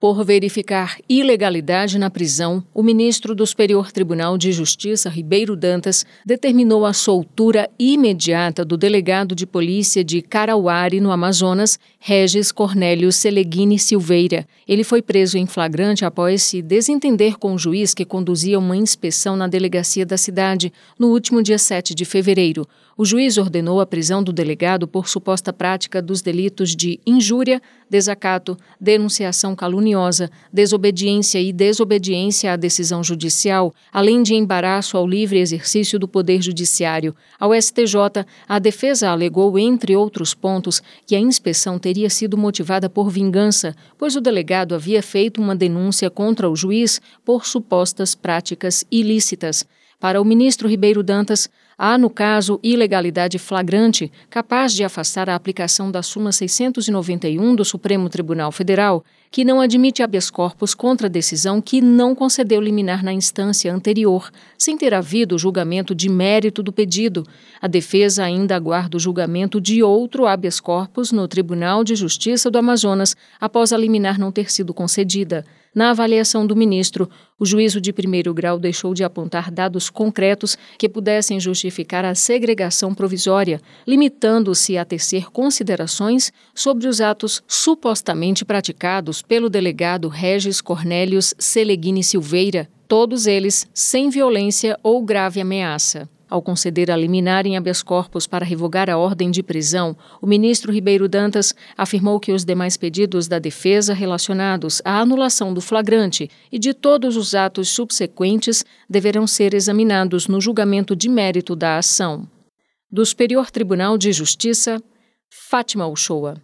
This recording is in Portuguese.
Por verificar ilegalidade na prisão, o ministro do Superior Tribunal de Justiça, Ribeiro Dantas, determinou a soltura imediata do delegado de polícia de Carauari, no Amazonas, Regis Cornélio Seleguini Silveira. Ele foi preso em flagrante após se desentender com o juiz que conduzia uma inspeção na delegacia da cidade no último dia 7 de fevereiro. O juiz ordenou a prisão do delegado por suposta prática dos delitos de injúria, desacato, denunciação caluniosa, desobediência e desobediência à decisão judicial, além de embaraço ao livre exercício do poder judiciário. Ao STJ, a defesa alegou, entre outros pontos, que a inspeção teria sido motivada por vingança, pois o delegado havia feito uma denúncia contra o juiz por supostas práticas ilícitas. Para o ministro Ribeiro Dantas, há, no caso, ilegalidade flagrante capaz de afastar a aplicação da súmula 691 do Supremo Tribunal Federal, que não admite habeas corpus contra a decisão que não concedeu liminar na instância anterior, sem ter havido julgamento de mérito do pedido. A defesa ainda aguarda o julgamento de outro habeas corpus no Tribunal de Justiça do Amazonas após a liminar não ter sido concedida. Na avaliação do ministro, o juízo de primeiro grau deixou de apontar dados concretos que pudessem justificar a segregação provisória, limitando-se a tecer considerações sobre os atos supostamente praticados pelo delegado Regis Cornélios Seleguini Silveira, todos eles sem violência ou grave ameaça. Ao conceder a liminar em habeas corpus para revogar a ordem de prisão, o ministro Ribeiro Dantas afirmou que os demais pedidos da defesa relacionados à anulação do flagrante e de todos os atos subsequentes deverão ser examinados no julgamento de mérito da ação. Do Superior Tribunal de Justiça, Fátima Uchoa.